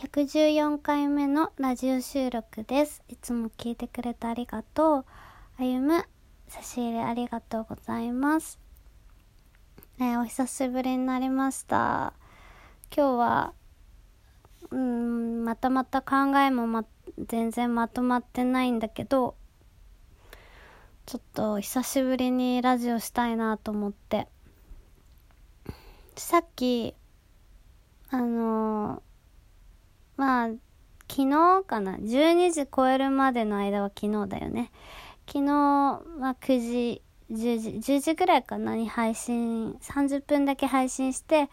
114回目のラジオ収録です。いつも聞いてくれてありがとう。あゆむ、差し入れありがとうございます。えーお久しぶりになりました。今日は、うーん、またまた考えもま、全然まとまってないんだけど、ちょっと久しぶりにラジオしたいなと思って。さっき、あのーまあ、昨日かな？12時超えるまでの間は昨日だよね。昨日は9時、10時、10時ぐらいかな？に配信、30分だけ配信して、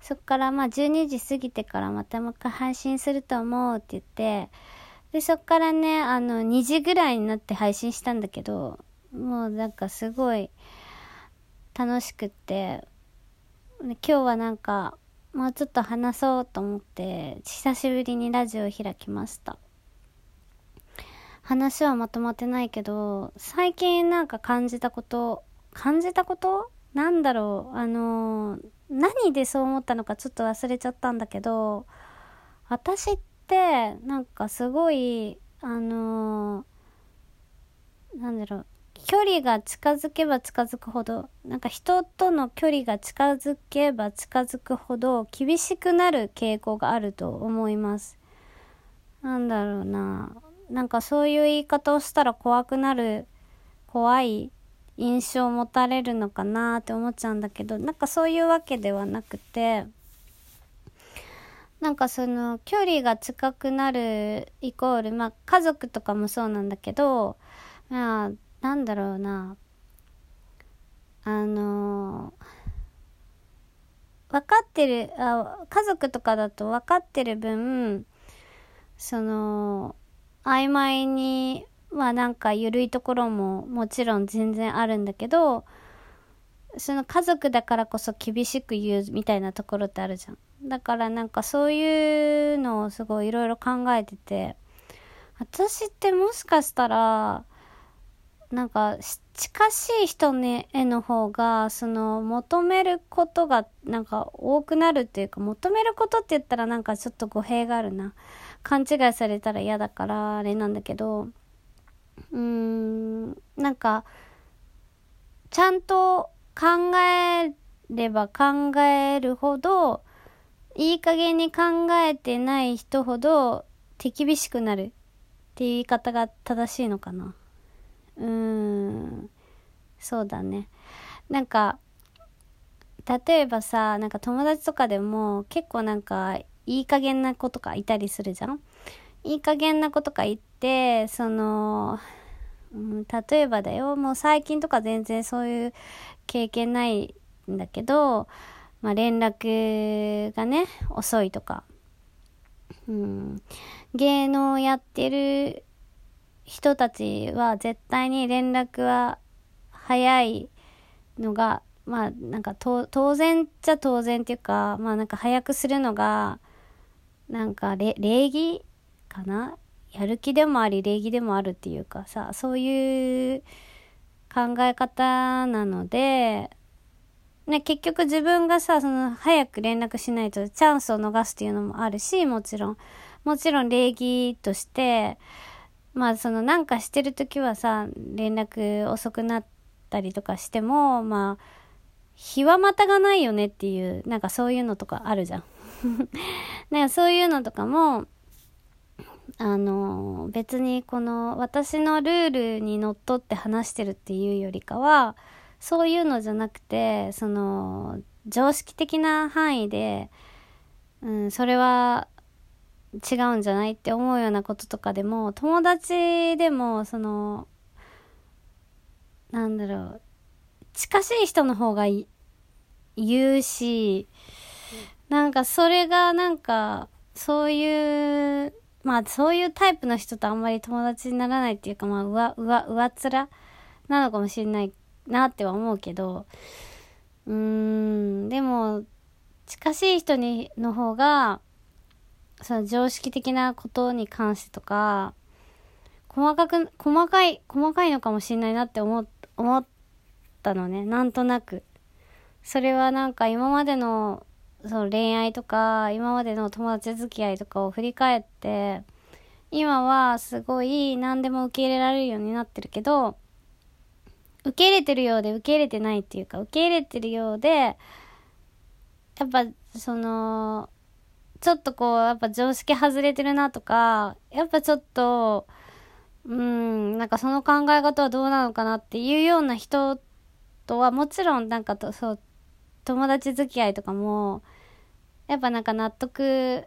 そっからまあ12時過ぎてからまたもう一回配信すると思うって言って、で、そっからね、あの、2時ぐらいになって配信したんだけど、もうなんかすごい楽しくって、今日はなんか、もうちょっと話そうと思って、久しぶりにラジオを開きました。話はまとまってないけど、最近なんか感じたこと、感じたこと？なんだろう？あのー、何でそう思ったのかちょっと忘れちゃったんだけど、私って、なんかすごい、あのー、なんだろう、距離が近づけば近づくほど、なんか人との距離が近づけば近づくほど厳しくなる傾向があると思います。なんだろうな。なんかそういう言い方をしたら怖くなる、怖い印象を持たれるのかなって思っちゃうんだけど、なんかそういうわけではなくて、なんかその距離が近くなるイコール、まあ家族とかもそうなんだけど、まあなんだろうな。あの分かってるあ、家族とかだと分かってる分、その、曖昧に、まあなんか緩いところももちろん全然あるんだけど、その家族だからこそ厳しく言うみたいなところってあるじゃん。だからなんかそういうのをすごいいろいろ考えてて、私ってもしかしたら、なんか近しい人ねへの方がその求めることがなんか多くなるっていうか求めることって言ったらなんかちょっと語弊があるな。勘違いされたら嫌だからあれなんだけどうーんなんかちゃんと考えれば考えるほどいい加減に考えてない人ほど手厳しくなるっていう言い方が正しいのかな。うーん、そうだね。なんか、例えばさ、なんか友達とかでも結構なんかいい加減な子とかいたりするじゃん？いい加減な子とか言って、その、うん、例えばだよ、もう最近とか全然そういう経験ないんだけど、まあ連絡がね、遅いとか。うん、芸能やってる人たちは絶対に連絡は早いのが、まあなんか当然っちゃ当然っていうか、まあなんか早くするのが、なんか礼儀かな？やる気でもあり礼儀でもあるっていうかさ、そういう考え方なので、ね、結局自分がさ、その早く連絡しないとチャンスを逃すっていうのもあるし、もちろん。もちろん礼儀として、まあそのなんかしてる時はさ、連絡遅くなったりとかしても、まあ、日はまたがないよねっていう、なんかそういうのとかあるじゃん。なんかそういうのとかも、あの、別にこの私のルールにのっとって話してるっていうよりかは、そういうのじゃなくて、その、常識的な範囲で、うん、それは違うんじゃないって思うようなこととかでも、友達でも、その、なんだろう、近しい人の方が言うし、なんかそれがなんか、そういう、まあそういうタイプの人とあんまり友達にならないっていうか、まあ上、上、上っ面なのかもしれないなっては思うけど、うーん、でも、近しい人に、の方が、その常識的なことに関してとか、細かく、細かい、細かいのかもしれないなって思、思ったのね。なんとなく。それはなんか今までのその恋愛とか、今までの友達付き合いとかを振り返って、今はすごい何でも受け入れられるようになってるけど、受け入れてるようで受け入れてないっていうか、受け入れてるようで、やっぱ、その、ちょっとこう、やっぱ常識外れてるなとか、やっぱちょっと、うん、なんかその考え方はどうなのかなっていうような人とはもちろんなんかと、そう、友達付き合いとかも、やっぱなんか納得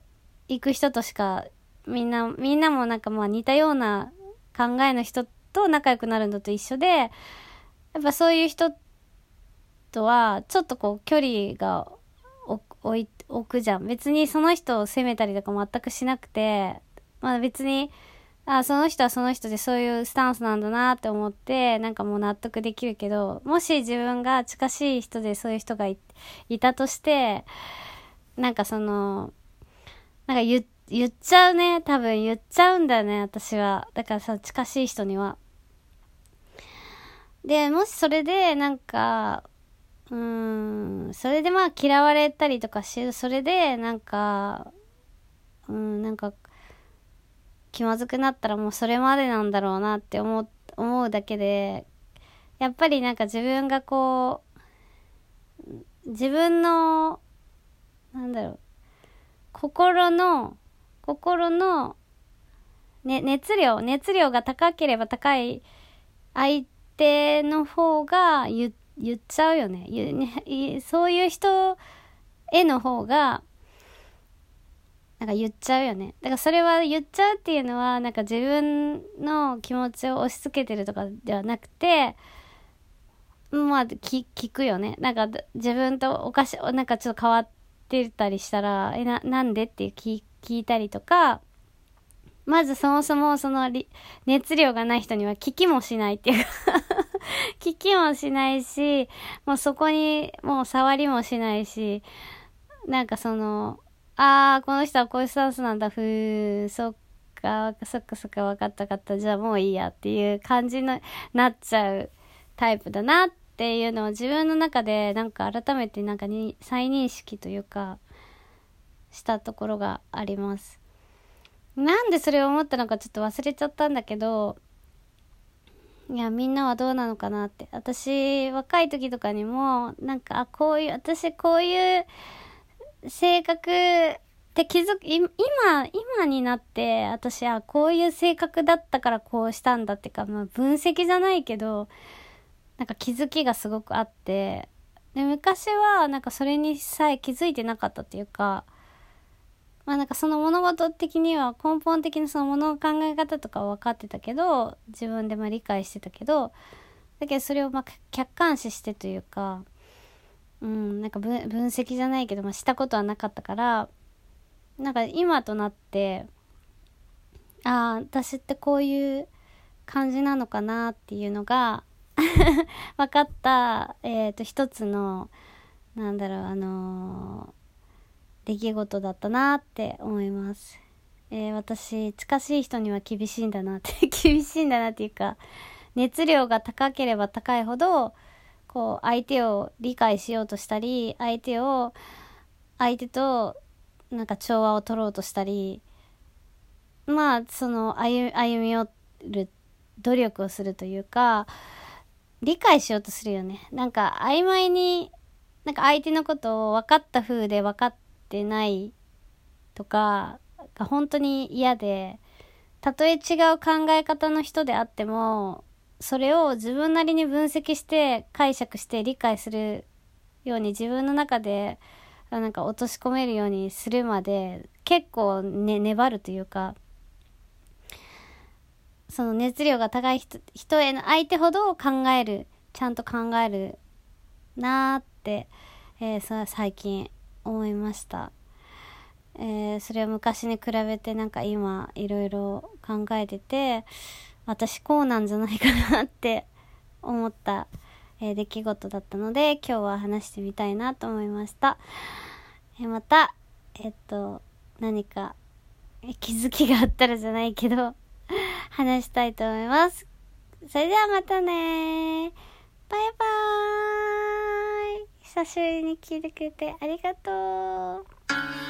いく人としか、みんな、みんなもなんかまあ似たような考えの人と仲良くなるのと一緒で、やっぱそういう人とは、ちょっとこう距離が置いて、置くじゃん。別にその人を責めたりとか全くしなくて、まあ別に、あ、その人はその人でそういうスタンスなんだなって思って、なんかもう納得できるけど、もし自分が近しい人でそういう人がいたとして、なんかその、なんか言、言っちゃうね。多分言っちゃうんだよね、私は。だからさ、近しい人には。で、もしそれで、なんか、うん、それでまあ嫌われたりとかし、それで、なんか、うん、なんか、気まずくなったらもうそれまでなんだろうなって思う、思うだけで、やっぱりなんか自分がこう、自分の、なんだろう、心の、心の、ね、熱量、熱量が高ければ高い相手の方が言って言っちゃうよね。そういう人への方が、なんか言っちゃうよね。だからそれは言っちゃうっていうのは、なんか自分の気持ちを押し付けてるとかではなくて、まあ、聞、くよね。なんか自分とおかし、なんかちょっと変わってたりしたら、え、な、なんでって聞聞いたりとか、まずそもそもその熱量がない人には聞きもしないっていうか 聞きもしないし、もうそこにもう触りもしないし、なんかその、ああ、この人はこういうスタンスなんだ、ふー、そっか、そっかそっか、分かったかった、じゃあもういいやっていう感じの、なっちゃうタイプだなっていうのを自分の中でなんか改めてなんかに再認識というか、したところがあります。なんでそれを思ったのかちょっと忘れちゃったんだけど、いや、みんなはどうなのかなって。私、若い時とかにも、なんか、あ、こういう、私こういう性格って気づく、今、今になって、私はこういう性格だったからこうしたんだってか、まあ分析じゃないけど、なんか気づきがすごくあって、で、昔はなんかそれにさえ気づいてなかったっていうか、まあなんかその物事的には根本的なその物の考え方とかは分かってたけど、自分でま理解してたけど、だけどそれをま客観視してというか、うん、なんか分析じゃないけど、まあ、したことはなかったから、なんか今となって、ああ、私ってこういう感じなのかなっていうのが 分かった、えっ、ー、と、一つの、なんだろう、あのー、出来事だったなって思います。えー、私、近しい人には厳しいんだなって 厳しいんだなっていうか、熱量が高ければ高いほど、こう、相手を理解しようとしたり、相手を、相手と、なんか調和を取ろうとしたり、まあ、その、歩歩み寄る努力をするというか、理解しようとするよね。なんか、曖昧に、なんか相手のことを分かった風で分かってないとか、が本当に嫌で、たとえ違う考え方の人であっても、それを自分なりに分析して解釈して理解するように自分の中でなんか落とし込めるようにするまで結構ね、粘るというか、その熱量が高い人人への相手ほど考える、ちゃんと考えるなーって、えー、最近思いました。えー、それを昔に比べてなんか今いろいろ考えてて、私こうなんじゃないかなって 思った、えー、出来事だったので、今日は話してみたいなと思いました。えー、また、えっと、何か、気づきがあったらじゃないけど 話したいと思います。それではまたねバイバーイ久しぶりに聞いてくれてありがとう。